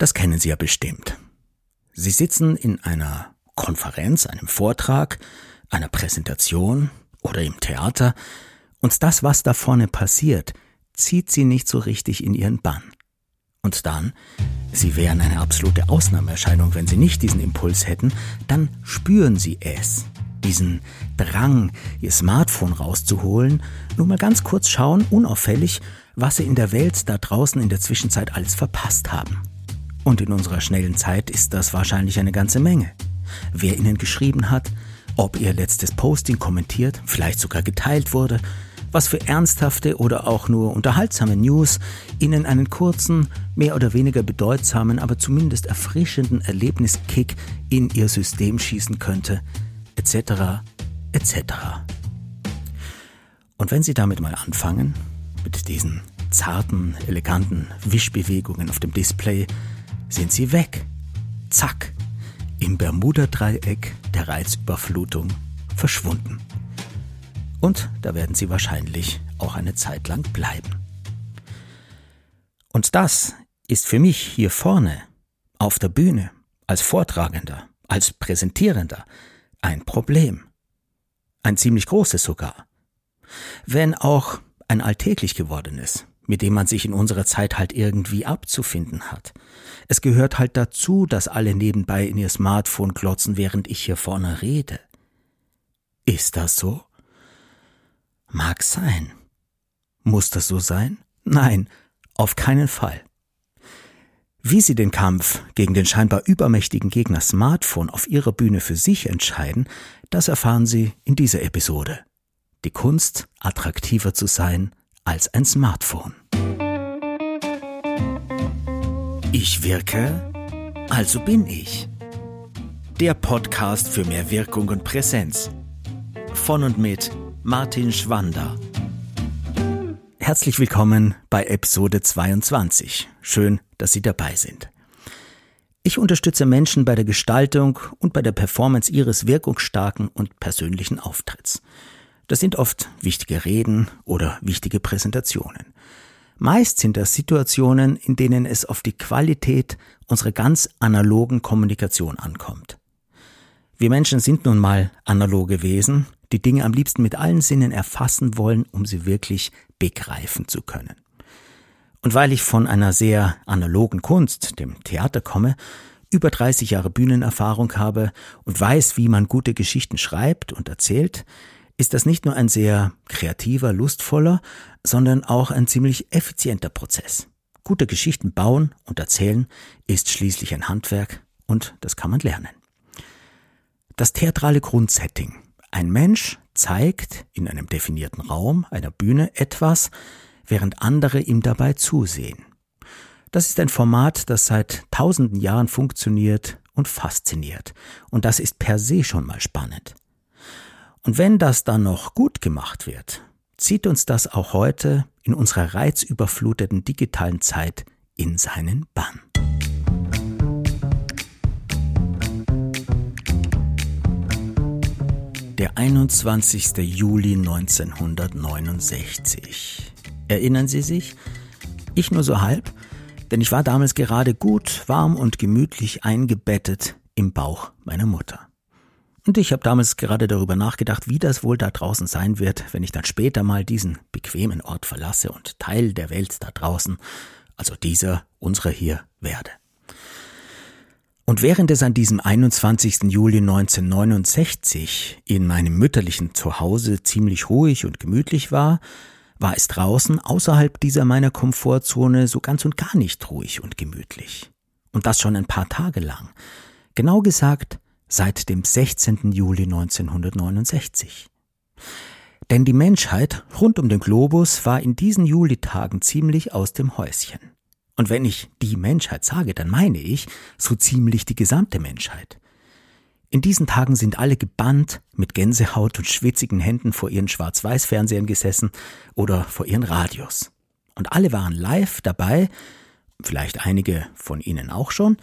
Das kennen Sie ja bestimmt. Sie sitzen in einer Konferenz, einem Vortrag, einer Präsentation oder im Theater, und das, was da vorne passiert, zieht Sie nicht so richtig in Ihren Bann. Und dann, Sie wären eine absolute Ausnahmeerscheinung, wenn Sie nicht diesen Impuls hätten, dann spüren Sie es. Diesen Drang, Ihr Smartphone rauszuholen, nur mal ganz kurz schauen, unauffällig, was Sie in der Welt da draußen in der Zwischenzeit alles verpasst haben. Und in unserer schnellen Zeit ist das wahrscheinlich eine ganze Menge. Wer Ihnen geschrieben hat, ob Ihr letztes Posting kommentiert, vielleicht sogar geteilt wurde, was für ernsthafte oder auch nur unterhaltsame News Ihnen einen kurzen, mehr oder weniger bedeutsamen, aber zumindest erfrischenden Erlebniskick in Ihr System schießen könnte, etc., etc. Und wenn Sie damit mal anfangen, mit diesen zarten, eleganten Wischbewegungen auf dem Display, sind Sie weg. Zack, im Bermuda-Dreieck der Reizüberflutung verschwunden. Und da werden sie wahrscheinlich auch eine Zeit lang bleiben. Und das ist für mich hier vorne, auf der Bühne, als Vortragender, als Präsentierender, ein Problem. Ein ziemlich großes sogar. Wenn auch ein alltäglich gewordenes, mit dem man sich in unserer Zeit halt irgendwie abzufinden hat. Es gehört halt dazu, dass alle nebenbei in ihr Smartphone glotzen, während ich hier vorne rede. Ist das so? Mag sein. Muss das so sein? Nein, auf keinen Fall. Wie Sie den Kampf gegen den scheinbar übermächtigen Gegner Smartphone auf Ihrer Bühne für sich entscheiden, das erfahren Sie in dieser Episode. Die Kunst, attraktiver zu sein als ein Smartphone. Ich wirke, also bin ich. Der Podcast für mehr Wirkung und Präsenz. Von und mit Martin Schwander. Herzlich willkommen bei Episode 22. Schön, dass Sie dabei sind. Ich unterstütze Menschen bei der Gestaltung und bei der Performance ihres wirkungsstarken und persönlichen Auftritts. Das sind oft wichtige Reden oder wichtige Präsentationen. Meist sind das Situationen, in denen es auf die Qualität unserer ganz analogen Kommunikation ankommt. Wir Menschen sind nun mal analoge Wesen, die Dinge am liebsten mit allen Sinnen erfassen wollen, um sie wirklich begreifen zu können. Und weil ich von einer sehr analogen Kunst, dem Theater, komme, über 30 Jahre Bühnenerfahrung habe und weiß, wie man gute Geschichten schreibt und erzählt, ist das nicht nur ein sehr kreativer, lustvoller, sondern auch ein ziemlich effizienter Prozess. Gute Geschichten bauen und erzählen ist schließlich ein Handwerk und das kann man lernen. Das theatrale Grundsetting ein Mensch zeigt in einem definierten Raum, einer Bühne, etwas, während andere ihm dabei zusehen. Das ist ein Format, das seit tausenden Jahren funktioniert und fasziniert. Und das ist per se schon mal spannend. Und wenn das dann noch gut gemacht wird, zieht uns das auch heute in unserer reizüberfluteten digitalen Zeit in seinen Bann. der 21. Juli 1969. Erinnern Sie sich? Ich nur so halb, denn ich war damals gerade gut, warm und gemütlich eingebettet im Bauch meiner Mutter. Und ich habe damals gerade darüber nachgedacht, wie das wohl da draußen sein wird, wenn ich dann später mal diesen bequemen Ort verlasse und Teil der Welt da draußen, also dieser, unserer hier, werde. Und während es an diesem 21. Juli 1969 in meinem mütterlichen Zuhause ziemlich ruhig und gemütlich war, war es draußen außerhalb dieser meiner Komfortzone so ganz und gar nicht ruhig und gemütlich. Und das schon ein paar Tage lang. Genau gesagt seit dem 16. Juli 1969. Denn die Menschheit rund um den Globus war in diesen Julitagen ziemlich aus dem Häuschen. Und wenn ich die Menschheit sage, dann meine ich so ziemlich die gesamte Menschheit. In diesen Tagen sind alle gebannt, mit Gänsehaut und schwitzigen Händen vor ihren Schwarz-Weiß-Fernsehern gesessen oder vor ihren Radios. Und alle waren live dabei, vielleicht einige von Ihnen auch schon,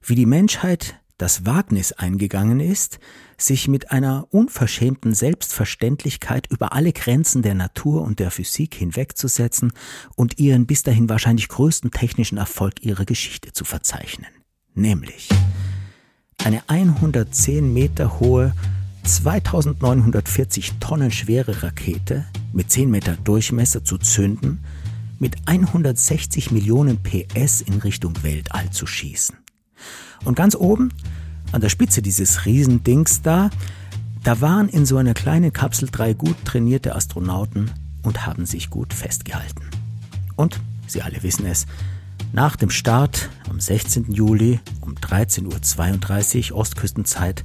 wie die Menschheit das Wagnis eingegangen ist, sich mit einer unverschämten Selbstverständlichkeit über alle Grenzen der Natur und der Physik hinwegzusetzen und ihren bis dahin wahrscheinlich größten technischen Erfolg ihrer Geschichte zu verzeichnen. Nämlich eine 110 Meter hohe, 2940 Tonnen schwere Rakete mit 10 Meter Durchmesser zu zünden, mit 160 Millionen PS in Richtung Weltall zu schießen. Und ganz oben, an der Spitze dieses Riesendings da, da waren in so einer kleinen Kapsel drei gut trainierte Astronauten und haben sich gut festgehalten. Und, Sie alle wissen es, nach dem Start am 16. Juli um 13.32 Uhr Ostküstenzeit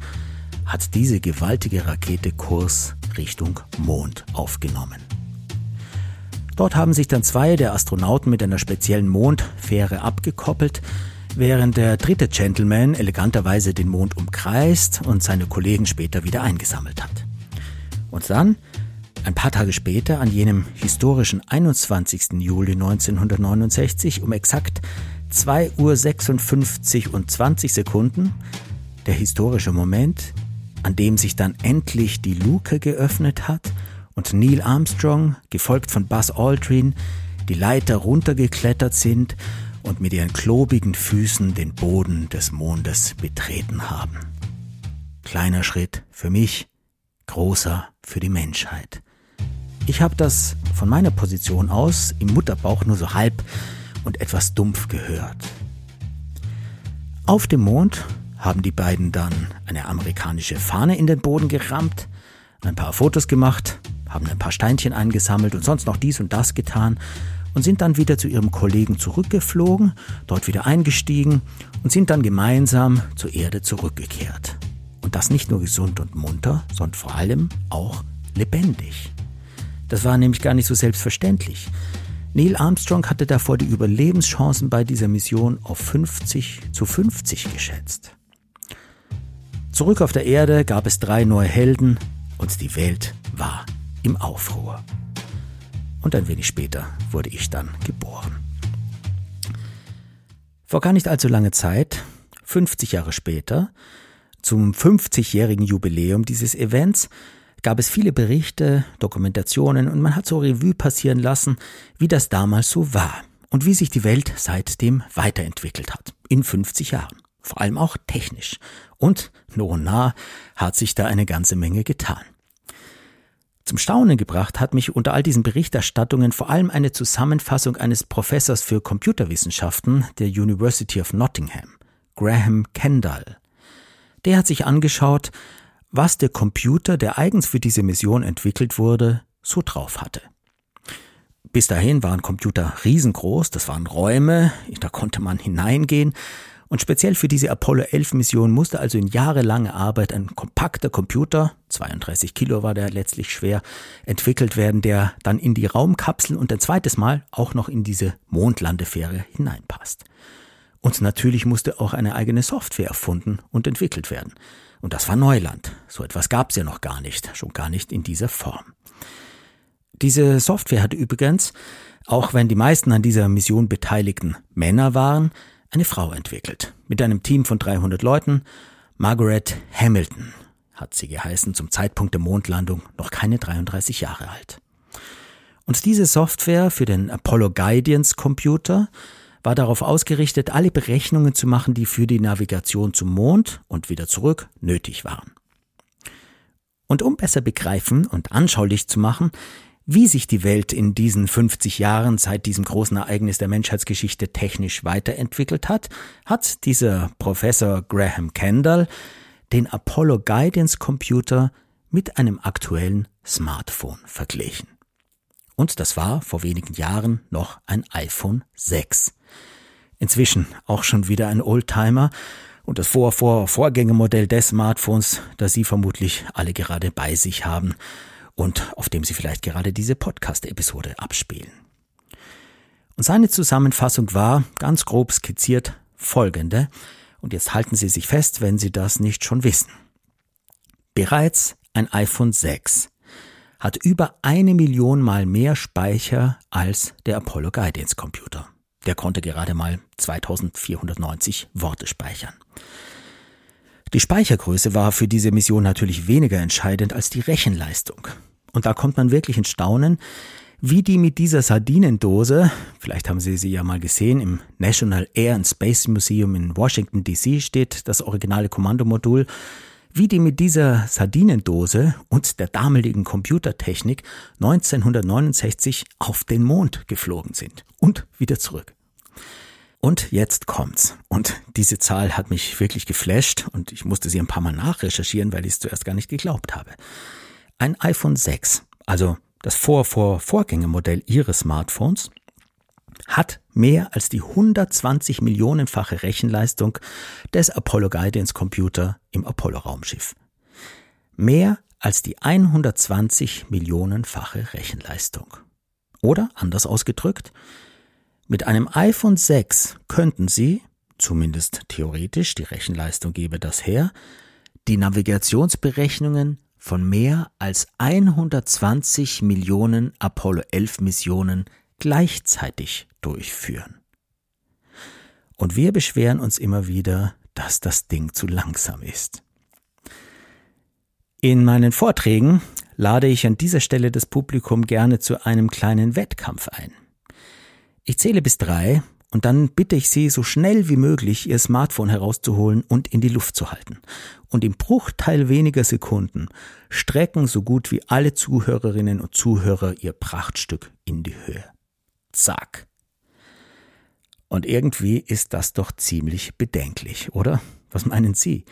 hat diese gewaltige Rakete Kurs Richtung Mond aufgenommen. Dort haben sich dann zwei der Astronauten mit einer speziellen Mondfähre abgekoppelt, während der dritte Gentleman eleganterweise den Mond umkreist und seine Kollegen später wieder eingesammelt hat. Und dann, ein paar Tage später, an jenem historischen 21. Juli 1969, um exakt 2 Uhr 56 und 20 Sekunden, der historische Moment, an dem sich dann endlich die Luke geöffnet hat und Neil Armstrong, gefolgt von Buzz Aldrin, die Leiter runtergeklettert sind und mit ihren klobigen Füßen den Boden des Mondes betreten haben. Kleiner Schritt für mich, großer für die Menschheit. Ich habe das von meiner Position aus im Mutterbauch nur so halb und etwas dumpf gehört. Auf dem Mond haben die beiden dann eine amerikanische Fahne in den Boden gerammt, ein paar Fotos gemacht, haben ein paar Steinchen eingesammelt und sonst noch dies und das getan und sind dann wieder zu ihrem Kollegen zurückgeflogen, dort wieder eingestiegen und sind dann gemeinsam zur Erde zurückgekehrt. Und das nicht nur gesund und munter, sondern vor allem auch lebendig. Das war nämlich gar nicht so selbstverständlich. Neil Armstrong hatte davor die Überlebenschancen bei dieser Mission auf 50 zu 50 geschätzt. Zurück auf der Erde gab es drei neue Helden und die Welt war im Aufruhr und ein wenig später wurde ich dann geboren. Vor gar nicht allzu langer Zeit, 50 Jahre später, zum 50-jährigen Jubiläum dieses Events, gab es viele Berichte, Dokumentationen und man hat so Revue passieren lassen, wie das damals so war und wie sich die Welt seitdem weiterentwickelt hat. In 50 Jahren. Vor allem auch technisch. Und, no nah, hat sich da eine ganze Menge getan. Zum Staunen gebracht hat mich unter all diesen Berichterstattungen vor allem eine Zusammenfassung eines Professors für Computerwissenschaften der University of Nottingham, Graham Kendall. Der hat sich angeschaut, was der Computer, der eigens für diese Mission entwickelt wurde, so drauf hatte. Bis dahin waren Computer riesengroß, das waren Räume, da konnte man hineingehen, und speziell für diese Apollo 11 Mission musste also in jahrelanger Arbeit ein kompakter Computer, 32 Kilo war der letztlich schwer, entwickelt werden, der dann in die Raumkapsel und ein zweites Mal auch noch in diese Mondlandefähre hineinpasst. Und natürlich musste auch eine eigene Software erfunden und entwickelt werden. Und das war Neuland. So etwas gab es ja noch gar nicht, schon gar nicht in dieser Form. Diese Software hatte übrigens, auch wenn die meisten an dieser Mission beteiligten Männer waren, eine Frau entwickelt. Mit einem Team von 300 Leuten. Margaret Hamilton hat sie geheißen, zum Zeitpunkt der Mondlandung noch keine 33 Jahre alt. Und diese Software für den Apollo Guidance Computer war darauf ausgerichtet, alle Berechnungen zu machen, die für die Navigation zum Mond und wieder zurück nötig waren. Und um besser begreifen und anschaulich zu machen, wie sich die Welt in diesen 50 Jahren seit diesem großen Ereignis der Menschheitsgeschichte technisch weiterentwickelt hat, hat dieser Professor Graham Kendall den Apollo Guidance Computer mit einem aktuellen Smartphone verglichen. Und das war vor wenigen Jahren noch ein iPhone 6. Inzwischen auch schon wieder ein Oldtimer und das Vor-Vor-Vorgängermodell des Smartphones, das Sie vermutlich alle gerade bei sich haben und auf dem Sie vielleicht gerade diese Podcast-Episode abspielen. Und seine Zusammenfassung war, ganz grob skizziert, folgende, und jetzt halten Sie sich fest, wenn Sie das nicht schon wissen. Bereits ein iPhone 6 hat über eine Million mal mehr Speicher als der Apollo Guidance Computer. Der konnte gerade mal 2490 Worte speichern. Die Speichergröße war für diese Mission natürlich weniger entscheidend als die Rechenleistung. Und da kommt man wirklich ins Staunen, wie die mit dieser Sardinendose, vielleicht haben Sie sie ja mal gesehen, im National Air and Space Museum in Washington DC steht das originale Kommandomodul, wie die mit dieser Sardinendose und der damaligen Computertechnik 1969 auf den Mond geflogen sind und wieder zurück. Und jetzt kommt's. Und diese Zahl hat mich wirklich geflasht und ich musste sie ein paar Mal nachrecherchieren, weil ich es zuerst gar nicht geglaubt habe. Ein iPhone 6, also das Vor-Vor-Vorgängermodell Ihres Smartphones, hat mehr als die 120 Millionenfache Rechenleistung des Apollo Guidance Computer im Apollo-Raumschiff. Mehr als die 120 Millionenfache Rechenleistung. Oder anders ausgedrückt, mit einem iPhone 6 könnten Sie, zumindest theoretisch, die Rechenleistung gebe das her, die Navigationsberechnungen von mehr als 120 Millionen Apollo 11 Missionen gleichzeitig durchführen. Und wir beschweren uns immer wieder, dass das Ding zu langsam ist. In meinen Vorträgen lade ich an dieser Stelle das Publikum gerne zu einem kleinen Wettkampf ein. Ich zähle bis drei und dann bitte ich Sie, so schnell wie möglich Ihr Smartphone herauszuholen und in die Luft zu halten. Und im Bruchteil weniger Sekunden strecken so gut wie alle Zuhörerinnen und Zuhörer ihr Prachtstück in die Höhe. Zack. Und irgendwie ist das doch ziemlich bedenklich, oder? Was meinen Sie?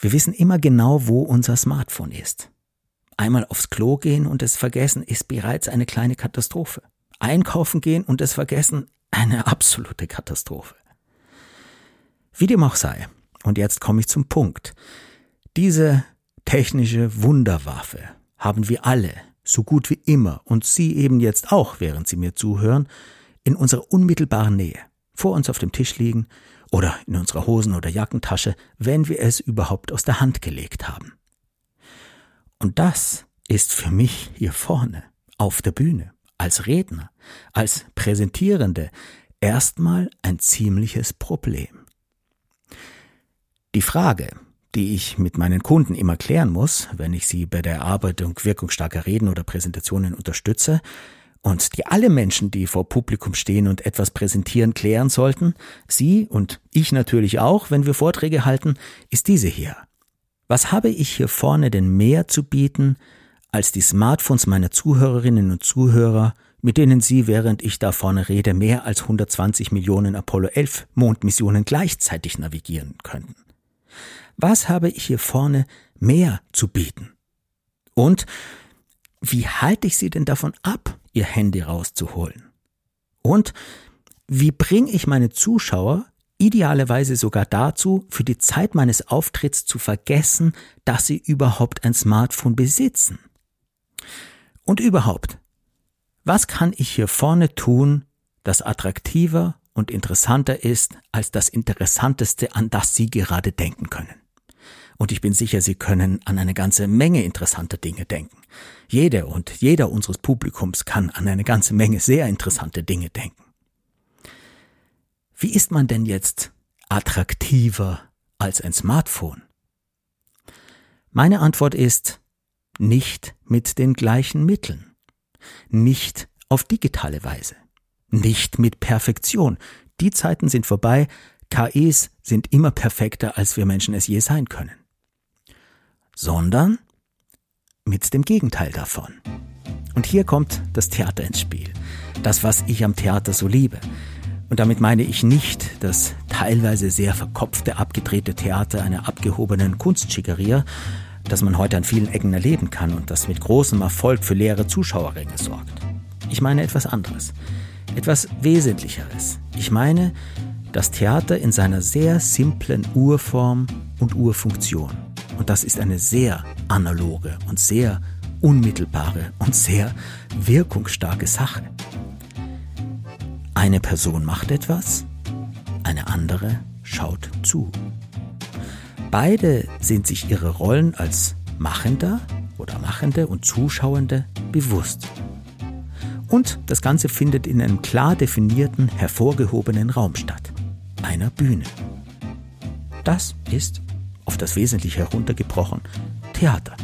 Wir wissen immer genau, wo unser Smartphone ist. Einmal aufs Klo gehen und es vergessen ist bereits eine kleine Katastrophe. Einkaufen gehen und es vergessen eine absolute Katastrophe. Wie dem auch sei, und jetzt komme ich zum Punkt. Diese technische Wunderwaffe haben wir alle, so gut wie immer, und Sie eben jetzt auch, während Sie mir zuhören, in unserer unmittelbaren Nähe, vor uns auf dem Tisch liegen oder in unserer Hosen- oder Jackentasche, wenn wir es überhaupt aus der Hand gelegt haben. Und das ist für mich hier vorne, auf der Bühne, als Redner, als Präsentierende erstmal ein ziemliches Problem. Die Frage, die ich mit meinen Kunden immer klären muss, wenn ich sie bei der Erarbeitung wirkungsstarker Reden oder Präsentationen unterstütze, und die alle Menschen, die vor Publikum stehen und etwas präsentieren, klären sollten, Sie und ich natürlich auch, wenn wir Vorträge halten, ist diese hier. Was habe ich hier vorne denn mehr zu bieten als die Smartphones meiner Zuhörerinnen und Zuhörer, mit denen sie, während ich da vorne rede, mehr als 120 Millionen Apollo 11 Mondmissionen gleichzeitig navigieren könnten. Was habe ich hier vorne mehr zu bieten? Und wie halte ich sie denn davon ab, ihr Handy rauszuholen? Und wie bringe ich meine Zuschauer idealerweise sogar dazu, für die Zeit meines Auftritts zu vergessen, dass sie überhaupt ein Smartphone besitzen? Und überhaupt, was kann ich hier vorne tun, das attraktiver und interessanter ist als das Interessanteste, an das Sie gerade denken können? Und ich bin sicher, Sie können an eine ganze Menge interessanter Dinge denken. Jeder und jeder unseres Publikums kann an eine ganze Menge sehr interessante Dinge denken. Wie ist man denn jetzt attraktiver als ein Smartphone? Meine Antwort ist, nicht mit den gleichen Mitteln, nicht auf digitale Weise, nicht mit Perfektion. Die Zeiten sind vorbei, KIs sind immer perfekter, als wir Menschen es je sein können, sondern mit dem Gegenteil davon. Und hier kommt das Theater ins Spiel, das, was ich am Theater so liebe. Und damit meine ich nicht das teilweise sehr verkopfte, abgedrehte Theater einer abgehobenen Kunstschickeria, das man heute an vielen Ecken erleben kann und das mit großem Erfolg für leere Zuschauerränge sorgt. Ich meine etwas anderes, etwas Wesentlicheres. Ich meine das Theater in seiner sehr simplen Urform und Urfunktion. Und das ist eine sehr analoge und sehr unmittelbare und sehr wirkungsstarke Sache. Eine Person macht etwas, eine andere schaut zu. Beide sind sich ihre Rollen als Machender oder Machende und Zuschauende bewusst. Und das Ganze findet in einem klar definierten, hervorgehobenen Raum statt, einer Bühne. Das ist auf das Wesentliche heruntergebrochen, Theater.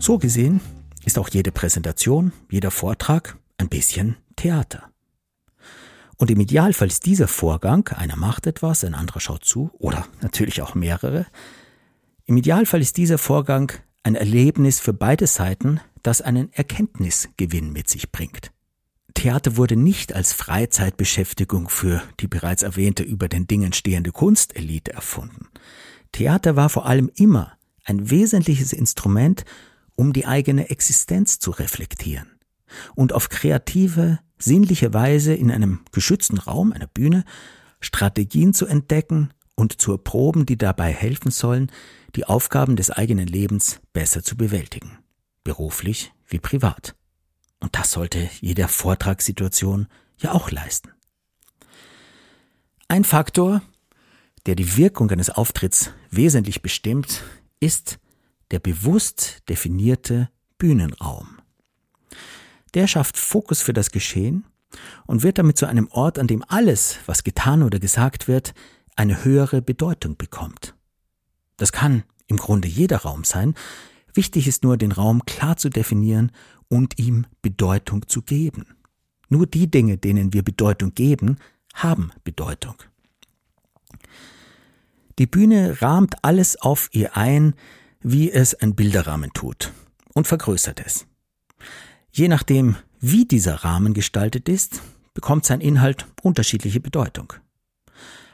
So gesehen ist auch jede Präsentation, jeder Vortrag ein bisschen Theater. Und im Idealfall ist dieser Vorgang, einer macht etwas, ein anderer schaut zu, oder natürlich auch mehrere, im Idealfall ist dieser Vorgang ein Erlebnis für beide Seiten, das einen Erkenntnisgewinn mit sich bringt. Theater wurde nicht als Freizeitbeschäftigung für die bereits erwähnte über den Dingen stehende Kunstelite erfunden. Theater war vor allem immer ein wesentliches Instrument, um die eigene Existenz zu reflektieren und auf kreative, sinnliche Weise in einem geschützten Raum, einer Bühne, Strategien zu entdecken und zu erproben, die dabei helfen sollen, die Aufgaben des eigenen Lebens besser zu bewältigen, beruflich wie privat. Und das sollte jeder Vortragssituation ja auch leisten. Ein Faktor, der die Wirkung eines Auftritts wesentlich bestimmt, ist der bewusst definierte Bühnenraum. Der schafft Fokus für das Geschehen und wird damit zu einem Ort, an dem alles, was getan oder gesagt wird, eine höhere Bedeutung bekommt. Das kann im Grunde jeder Raum sein. Wichtig ist nur, den Raum klar zu definieren und ihm Bedeutung zu geben. Nur die Dinge, denen wir Bedeutung geben, haben Bedeutung. Die Bühne rahmt alles auf ihr ein, wie es ein Bilderrahmen tut, und vergrößert es. Je nachdem, wie dieser Rahmen gestaltet ist, bekommt sein Inhalt unterschiedliche Bedeutung.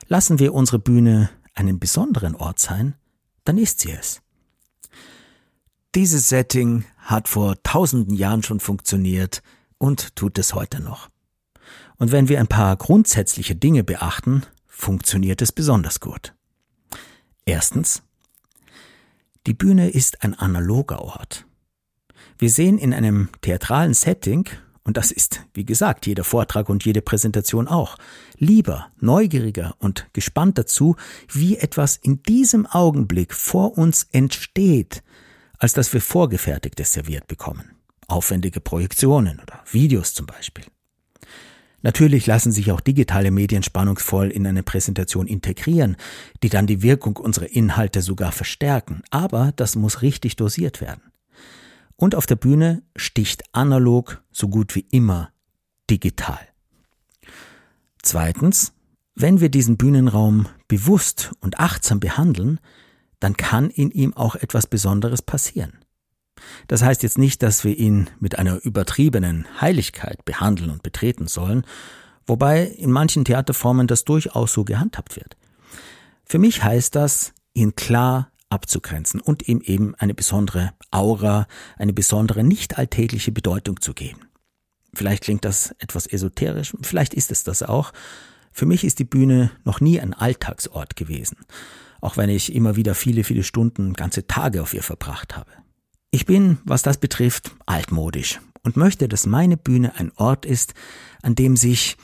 Lassen wir unsere Bühne einen besonderen Ort sein, dann ist sie es. Dieses Setting hat vor tausenden Jahren schon funktioniert und tut es heute noch. Und wenn wir ein paar grundsätzliche Dinge beachten, funktioniert es besonders gut. Erstens, die Bühne ist ein analoger Ort. Wir sehen in einem theatralen Setting und das ist, wie gesagt, jeder Vortrag und jede Präsentation auch, lieber, neugieriger und gespannt dazu, wie etwas in diesem Augenblick vor uns entsteht, als dass wir Vorgefertigtes serviert bekommen. Aufwendige Projektionen oder Videos zum Beispiel. Natürlich lassen sich auch digitale Medien spannungsvoll in eine Präsentation integrieren, die dann die Wirkung unserer Inhalte sogar verstärken, aber das muss richtig dosiert werden. Und auf der Bühne sticht analog so gut wie immer digital. Zweitens, wenn wir diesen Bühnenraum bewusst und achtsam behandeln, dann kann in ihm auch etwas Besonderes passieren. Das heißt jetzt nicht, dass wir ihn mit einer übertriebenen Heiligkeit behandeln und betreten sollen, wobei in manchen Theaterformen das durchaus so gehandhabt wird. Für mich heißt das, ihn klar abzugrenzen und ihm eben eine besondere Aura, eine besondere nicht alltägliche Bedeutung zu geben. Vielleicht klingt das etwas esoterisch, vielleicht ist es das auch. Für mich ist die Bühne noch nie ein Alltagsort gewesen, auch wenn ich immer wieder viele, viele Stunden, ganze Tage auf ihr verbracht habe. Ich bin, was das betrifft, altmodisch und möchte, dass meine Bühne ein Ort ist, an dem sich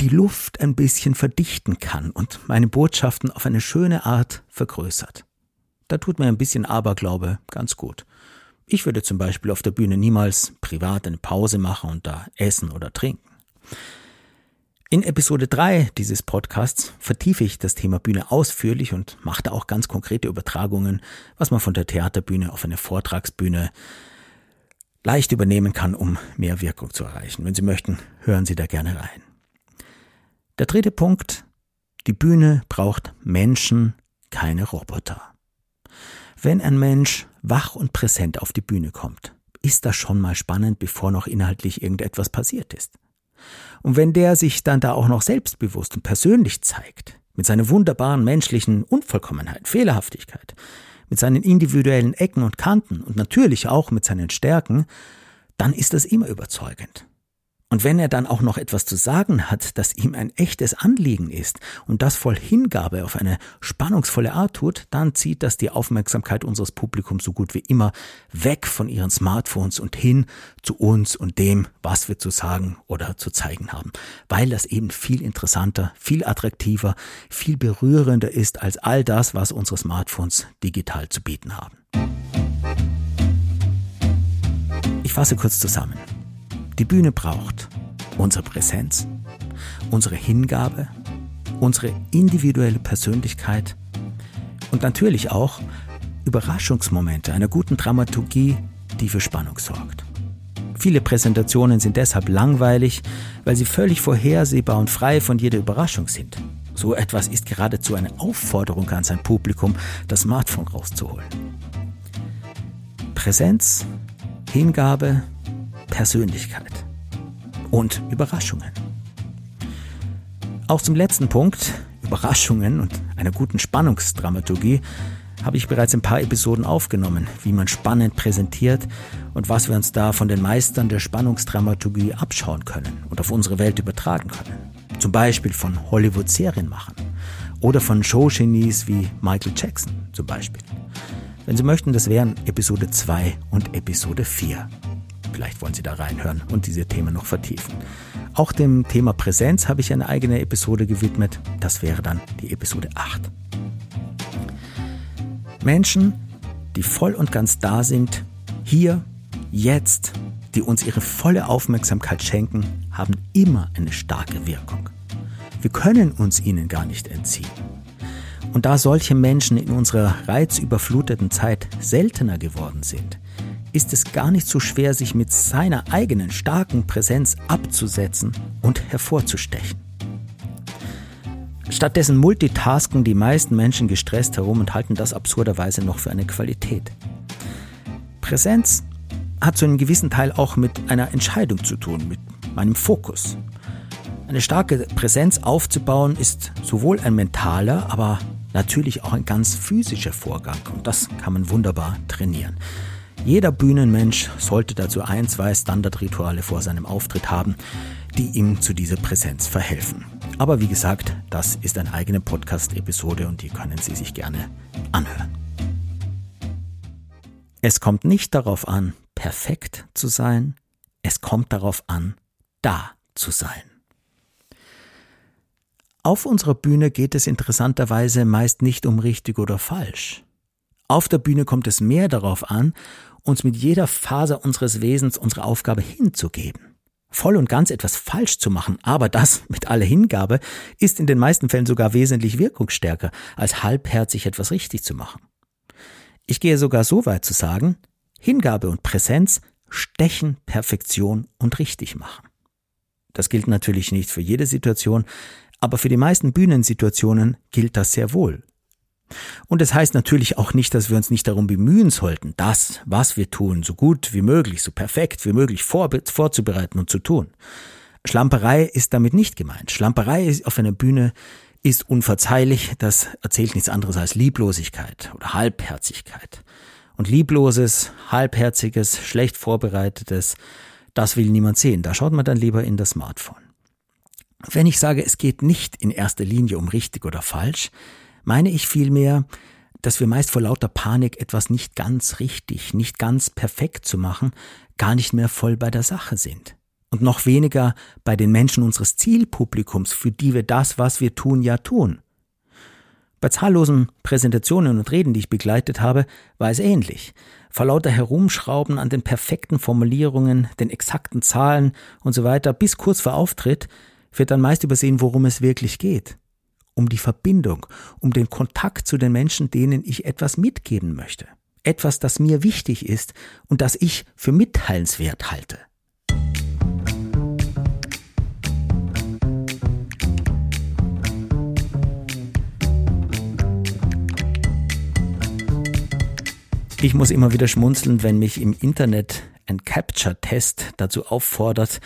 die Luft ein bisschen verdichten kann und meine Botschaften auf eine schöne Art vergrößert. Da tut mir ein bisschen Aberglaube ganz gut. Ich würde zum Beispiel auf der Bühne niemals privat eine Pause machen und da essen oder trinken. In Episode 3 dieses Podcasts vertiefe ich das Thema Bühne ausführlich und machte auch ganz konkrete Übertragungen, was man von der Theaterbühne auf eine Vortragsbühne leicht übernehmen kann, um mehr Wirkung zu erreichen. Wenn Sie möchten, hören Sie da gerne rein. Der dritte Punkt, die Bühne braucht Menschen, keine Roboter. Wenn ein Mensch wach und präsent auf die Bühne kommt, ist das schon mal spannend, bevor noch inhaltlich irgendetwas passiert ist. Und wenn der sich dann da auch noch selbstbewusst und persönlich zeigt, mit seiner wunderbaren menschlichen Unvollkommenheit, Fehlerhaftigkeit, mit seinen individuellen Ecken und Kanten und natürlich auch mit seinen Stärken, dann ist das immer überzeugend. Und wenn er dann auch noch etwas zu sagen hat, das ihm ein echtes Anliegen ist und das voll Hingabe auf eine spannungsvolle Art tut, dann zieht das die Aufmerksamkeit unseres Publikums so gut wie immer weg von ihren Smartphones und hin zu uns und dem, was wir zu sagen oder zu zeigen haben. Weil das eben viel interessanter, viel attraktiver, viel berührender ist als all das, was unsere Smartphones digital zu bieten haben. Ich fasse kurz zusammen. Die Bühne braucht unsere Präsenz, unsere Hingabe, unsere individuelle Persönlichkeit, Und natürlich auch Überraschungsmomente einer guten Dramaturgie, die für Spannung sorgt. Viele Präsentationen sind deshalb langweilig, weil sie völlig vorhersehbar und frei von jeder Überraschung sind. So etwas ist geradezu eine Aufforderung an sein Publikum, das Smartphone rauszuholen. Präsenz, Hingabe, Persönlichkeit und Überraschungen. Auch zum letzten Punkt, Überraschungen und einer guten Spannungsdramaturgie, habe ich bereits ein paar Episoden aufgenommen, wie man spannend präsentiert und was wir uns da von den Meistern der Spannungsdramaturgie abschauen können und auf unsere Welt übertragen können. Zum Beispiel von Hollywood-Serienmachern oder von Showgenies wie Michael Jackson zum Beispiel. Wenn Sie möchten, das wären Episode 2 und Episode 4. Vielleicht wollen Sie da reinhören und diese Themen noch vertiefen. Auch dem Thema Präsenz habe ich eine eigene Episode gewidmet. Das wäre dann die Episode 8. Menschen, die voll und ganz da sind, hier, jetzt, die uns ihre volle Aufmerksamkeit schenken, haben immer eine starke Wirkung. Wir können uns ihnen gar nicht entziehen. Und da solche Menschen in unserer reizüberfluteten Zeit seltener geworden sind, ist es gar nicht so schwer, sich mit seiner eigenen starken Präsenz abzusetzen und hervorzustechen. Stattdessen multitasken die meisten Menschen gestresst herum und halten das absurderweise noch für eine Qualität. Präsenz hat zu einem gewissen Teil auch mit einer Entscheidung zu tun, mit meinem Fokus. Eine starke Präsenz aufzubauen ist sowohl ein mentaler, aber natürlich auch ein ganz physischer Vorgang und das kann man wunderbar trainieren. Jeder Bühnenmensch sollte dazu ein, zwei Standardrituale vor seinem Auftritt haben, die ihm zu dieser Präsenz verhelfen. Aber wie gesagt, das ist eine eigene Podcast-Episode und die können Sie sich gerne anhören. Es kommt nicht darauf an, perfekt zu sein, es kommt darauf an, da zu sein. Auf unserer Bühne geht es interessanterweise meist nicht um richtig oder falsch. Auf der Bühne kommt es mehr darauf an, uns mit jeder Faser unseres Wesens unsere Aufgabe hinzugeben voll und ganz etwas falsch zu machen, aber das mit aller Hingabe ist in den meisten Fällen sogar wesentlich wirkungsstärker, als halbherzig etwas richtig zu machen. Ich gehe sogar so weit zu sagen, Hingabe und Präsenz stechen Perfektion und richtig machen. Das gilt natürlich nicht für jede Situation, aber für die meisten Bühnensituationen gilt das sehr wohl. Und es das heißt natürlich auch nicht, dass wir uns nicht darum bemühen sollten, das, was wir tun, so gut wie möglich, so perfekt wie möglich vor, vorzubereiten und zu tun. Schlamperei ist damit nicht gemeint. Schlamperei auf einer Bühne ist unverzeihlich, das erzählt nichts anderes als Lieblosigkeit oder Halbherzigkeit. Und liebloses, halbherziges, schlecht vorbereitetes, das will niemand sehen. Da schaut man dann lieber in das Smartphone. Wenn ich sage, es geht nicht in erster Linie um richtig oder falsch, meine ich vielmehr, dass wir meist vor lauter Panik etwas nicht ganz richtig, nicht ganz perfekt zu machen, gar nicht mehr voll bei der Sache sind. Und noch weniger bei den Menschen unseres Zielpublikums, für die wir das, was wir tun, ja tun. Bei zahllosen Präsentationen und Reden, die ich begleitet habe, war es ähnlich. Vor lauter Herumschrauben an den perfekten Formulierungen, den exakten Zahlen und so weiter, bis kurz vor Auftritt, wird dann meist übersehen, worum es wirklich geht um die Verbindung, um den Kontakt zu den Menschen, denen ich etwas mitgeben möchte. Etwas, das mir wichtig ist und das ich für mitteilenswert halte. Ich muss immer wieder schmunzeln, wenn mich im Internet ein Capture-Test dazu auffordert,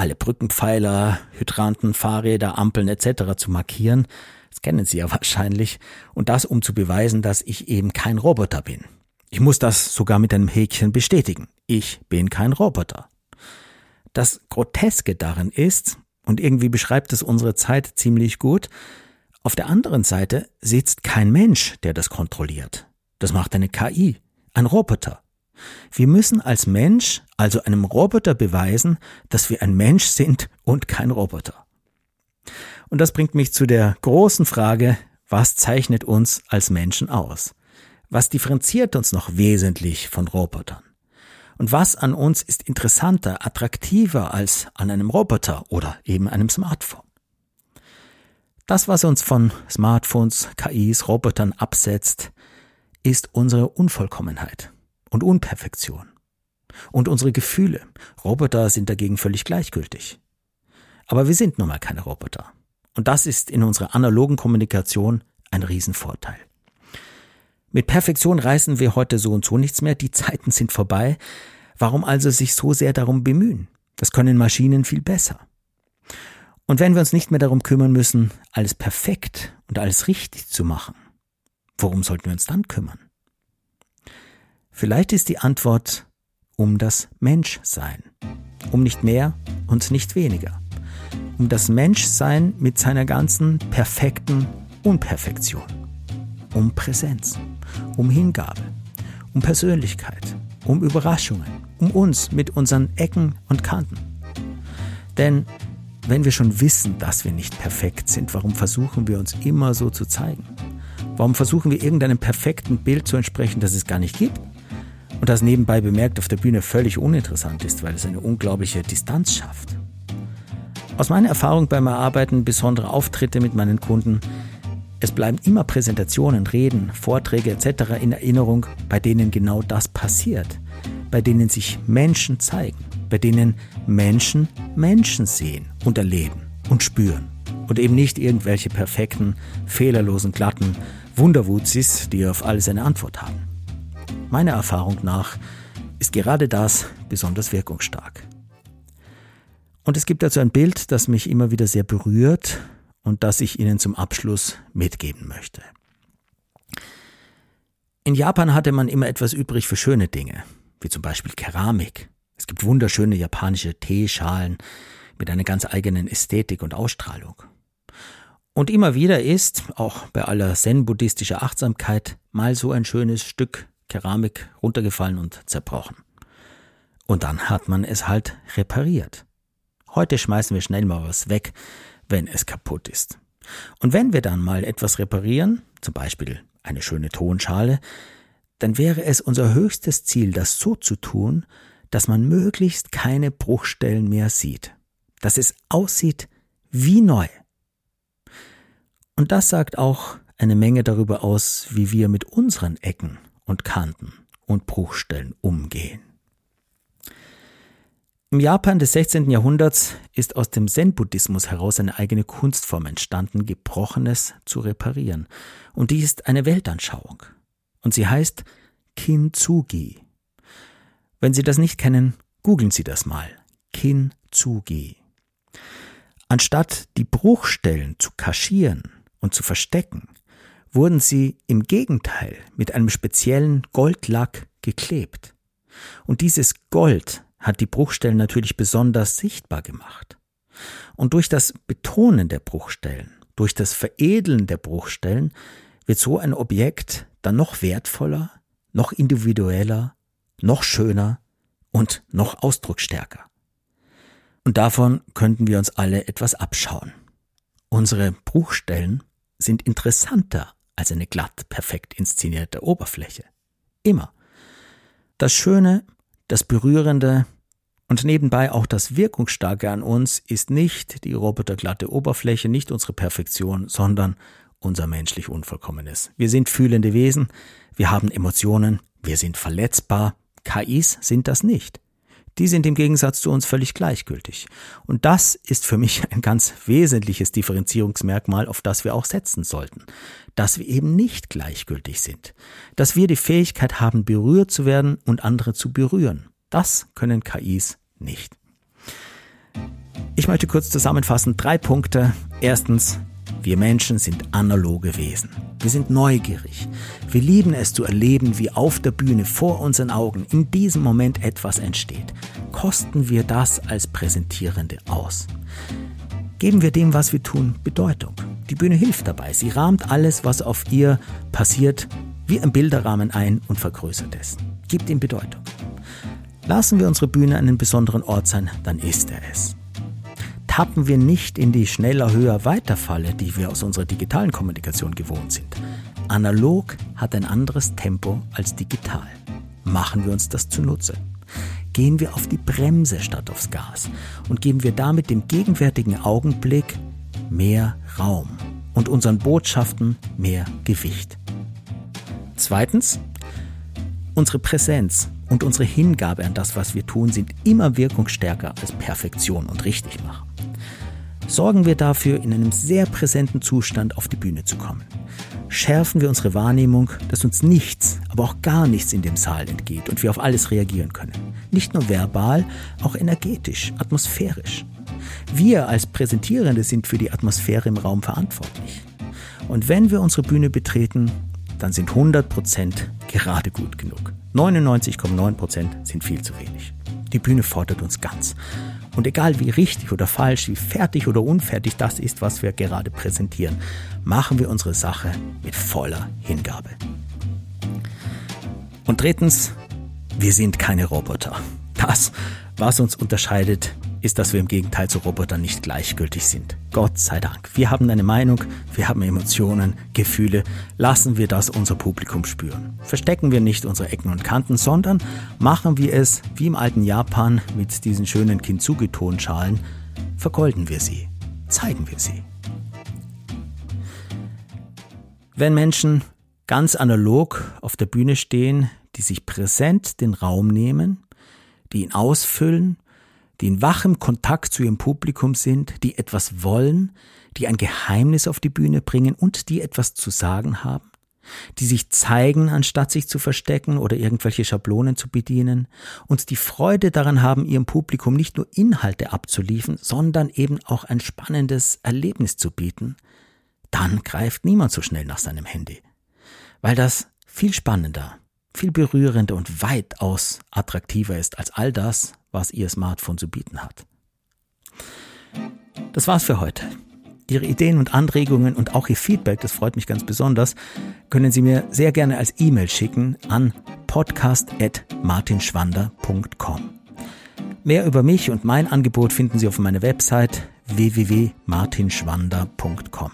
alle Brückenpfeiler, Hydranten, Fahrräder, Ampeln etc. zu markieren. Das kennen Sie ja wahrscheinlich. Und das, um zu beweisen, dass ich eben kein Roboter bin. Ich muss das sogar mit einem Häkchen bestätigen. Ich bin kein Roboter. Das Groteske darin ist, und irgendwie beschreibt es unsere Zeit ziemlich gut, auf der anderen Seite sitzt kein Mensch, der das kontrolliert. Das macht eine KI, ein Roboter. Wir müssen als Mensch, also einem Roboter beweisen, dass wir ein Mensch sind und kein Roboter. Und das bringt mich zu der großen Frage, was zeichnet uns als Menschen aus? Was differenziert uns noch wesentlich von Robotern? Und was an uns ist interessanter, attraktiver als an einem Roboter oder eben einem Smartphone? Das, was uns von Smartphones, KIs, Robotern absetzt, ist unsere Unvollkommenheit und Unperfektion. Und unsere Gefühle. Roboter sind dagegen völlig gleichgültig. Aber wir sind nun mal keine Roboter. Und das ist in unserer analogen Kommunikation ein Riesenvorteil. Mit Perfektion reißen wir heute so und so nichts mehr, die Zeiten sind vorbei. Warum also sich so sehr darum bemühen? Das können Maschinen viel besser. Und wenn wir uns nicht mehr darum kümmern müssen, alles perfekt und alles richtig zu machen, worum sollten wir uns dann kümmern? Vielleicht ist die Antwort um das Menschsein, um nicht mehr und nicht weniger, um das Menschsein mit seiner ganzen perfekten Unperfektion, um Präsenz, um Hingabe, um Persönlichkeit, um Überraschungen, um uns mit unseren Ecken und Kanten. Denn wenn wir schon wissen, dass wir nicht perfekt sind, warum versuchen wir uns immer so zu zeigen? Warum versuchen wir irgendeinem perfekten Bild zu entsprechen, das es gar nicht gibt? Und das nebenbei bemerkt auf der Bühne völlig uninteressant ist, weil es eine unglaubliche Distanz schafft. Aus meiner Erfahrung beim Erarbeiten besonderer Auftritte mit meinen Kunden, es bleiben immer Präsentationen, Reden, Vorträge etc. in Erinnerung, bei denen genau das passiert, bei denen sich Menschen zeigen, bei denen Menschen Menschen sehen und erleben und spüren und eben nicht irgendwelche perfekten, fehlerlosen, glatten Wunderwuzis, die auf alles eine Antwort haben. Meiner Erfahrung nach ist gerade das besonders wirkungsstark. Und es gibt dazu ein Bild, das mich immer wieder sehr berührt und das ich Ihnen zum Abschluss mitgeben möchte. In Japan hatte man immer etwas übrig für schöne Dinge, wie zum Beispiel Keramik es gibt wunderschöne japanische Teeschalen mit einer ganz eigenen Ästhetik und Ausstrahlung. Und immer wieder ist, auch bei aller zen-buddhistischer Achtsamkeit, mal so ein schönes Stück Keramik runtergefallen und zerbrochen. Und dann hat man es halt repariert. Heute schmeißen wir schnell mal was weg, wenn es kaputt ist. Und wenn wir dann mal etwas reparieren, zum Beispiel eine schöne Tonschale, dann wäre es unser höchstes Ziel, das so zu tun, dass man möglichst keine Bruchstellen mehr sieht, dass es aussieht wie neu. Und das sagt auch eine Menge darüber aus, wie wir mit unseren Ecken und Kanten und Bruchstellen umgehen. Im Japan des 16. Jahrhunderts ist aus dem Zen-Buddhismus heraus eine eigene Kunstform entstanden, Gebrochenes zu reparieren. Und die ist eine Weltanschauung. Und sie heißt Kintsugi. Wenn Sie das nicht kennen, googeln Sie das mal. Kintsugi. Anstatt die Bruchstellen zu kaschieren und zu verstecken, wurden sie im Gegenteil mit einem speziellen Goldlack geklebt. Und dieses Gold hat die Bruchstellen natürlich besonders sichtbar gemacht. Und durch das Betonen der Bruchstellen, durch das Veredeln der Bruchstellen wird so ein Objekt dann noch wertvoller, noch individueller noch schöner und noch ausdrucksstärker. Und davon könnten wir uns alle etwas abschauen. Unsere Bruchstellen sind interessanter als eine glatt perfekt inszenierte Oberfläche. Immer. Das Schöne, das Berührende und nebenbei auch das Wirkungsstarke an uns ist nicht die roboterglatte Oberfläche, nicht unsere Perfektion, sondern unser menschlich Unvollkommenes. Wir sind fühlende Wesen, wir haben Emotionen, wir sind verletzbar, KIs sind das nicht. Die sind im Gegensatz zu uns völlig gleichgültig. Und das ist für mich ein ganz wesentliches Differenzierungsmerkmal, auf das wir auch setzen sollten. Dass wir eben nicht gleichgültig sind. Dass wir die Fähigkeit haben, berührt zu werden und andere zu berühren. Das können KIs nicht. Ich möchte kurz zusammenfassen drei Punkte. Erstens, wir Menschen sind analoge Wesen. Wir sind neugierig. Wir lieben es zu erleben, wie auf der Bühne vor unseren Augen in diesem Moment etwas entsteht. Kosten wir das als Präsentierende aus. Geben wir dem, was wir tun, Bedeutung. Die Bühne hilft dabei. Sie rahmt alles, was auf ihr passiert, wie ein Bilderrahmen ein und vergrößert es. Gibt ihm Bedeutung. Lassen wir unsere Bühne einen besonderen Ort sein, dann ist er es tappen wir nicht in die schneller, höher, weiter Falle, die wir aus unserer digitalen Kommunikation gewohnt sind. Analog hat ein anderes Tempo als digital. Machen wir uns das zunutze. Gehen wir auf die Bremse statt aufs Gas und geben wir damit dem gegenwärtigen Augenblick mehr Raum, und unseren Botschaften mehr Gewicht. Zweitens, unsere Präsenz und unsere Hingabe an das, was wir tun, sind immer wirkungsstärker als Perfektion und Richtigmachen. Sorgen wir dafür, in einem sehr präsenten Zustand auf die Bühne zu kommen. Schärfen wir unsere Wahrnehmung, dass uns nichts, aber auch gar nichts in dem Saal entgeht und wir auf alles reagieren können. Nicht nur verbal, auch energetisch, atmosphärisch. Wir als Präsentierende sind für die Atmosphäre im Raum verantwortlich. Und wenn wir unsere Bühne betreten, dann sind 100% gerade gut genug. 99,9% sind viel zu wenig. Die Bühne fordert uns ganz. Und egal wie richtig oder falsch, wie fertig oder unfertig das ist, was wir gerade präsentieren, machen wir unsere Sache mit voller Hingabe. Und drittens, wir sind keine Roboter. Das, was uns unterscheidet, ist, dass wir im Gegenteil zu Robotern nicht gleichgültig sind. Gott sei Dank. Wir haben eine Meinung, wir haben Emotionen, Gefühle. Lassen wir das unser Publikum spüren. Verstecken wir nicht unsere Ecken und Kanten, sondern machen wir es wie im alten Japan mit diesen schönen Kintsugi-Tonschalen. Vergolden wir sie. Zeigen wir sie. Wenn Menschen ganz analog auf der Bühne stehen, die sich präsent den Raum nehmen, die ihn ausfüllen die in wachem Kontakt zu ihrem Publikum sind, die etwas wollen, die ein Geheimnis auf die Bühne bringen und die etwas zu sagen haben, die sich zeigen, anstatt sich zu verstecken oder irgendwelche Schablonen zu bedienen und die Freude daran haben, ihrem Publikum nicht nur Inhalte abzuliefern, sondern eben auch ein spannendes Erlebnis zu bieten, dann greift niemand so schnell nach seinem Handy. Weil das viel spannender, viel berührender und weitaus attraktiver ist als all das, was Ihr Smartphone zu bieten hat. Das war's für heute. Ihre Ideen und Anregungen und auch Ihr Feedback, das freut mich ganz besonders, können Sie mir sehr gerne als E-Mail schicken an podcast.martinschwander.com. Mehr über mich und mein Angebot finden Sie auf meiner Website www.martinschwander.com.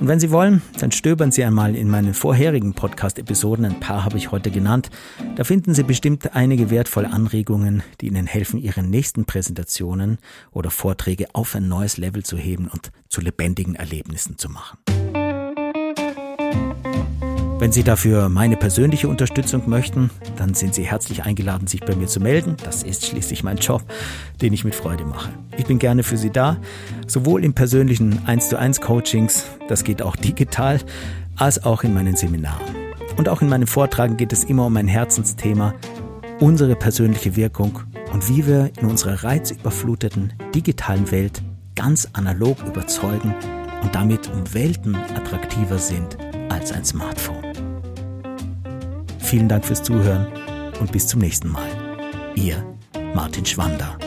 Und wenn Sie wollen, dann stöbern Sie einmal in meinen vorherigen Podcast-Episoden, ein paar habe ich heute genannt. Da finden Sie bestimmt einige wertvolle Anregungen, die Ihnen helfen, Ihre nächsten Präsentationen oder Vorträge auf ein neues Level zu heben und zu lebendigen Erlebnissen zu machen. Wenn Sie dafür meine persönliche Unterstützung möchten, dann sind Sie herzlich eingeladen, sich bei mir zu melden. Das ist schließlich mein Job, den ich mit Freude mache. Ich bin gerne für Sie da, sowohl in persönlichen 1 zu 1 Coachings, das geht auch digital, als auch in meinen Seminaren. Und auch in meinen Vortragen geht es immer um mein Herzensthema, unsere persönliche Wirkung und wie wir in unserer reizüberfluteten digitalen Welt ganz analog überzeugen und damit um Welten attraktiver sind als ein Smartphone. Vielen Dank fürs Zuhören und bis zum nächsten Mal. Ihr Martin Schwander.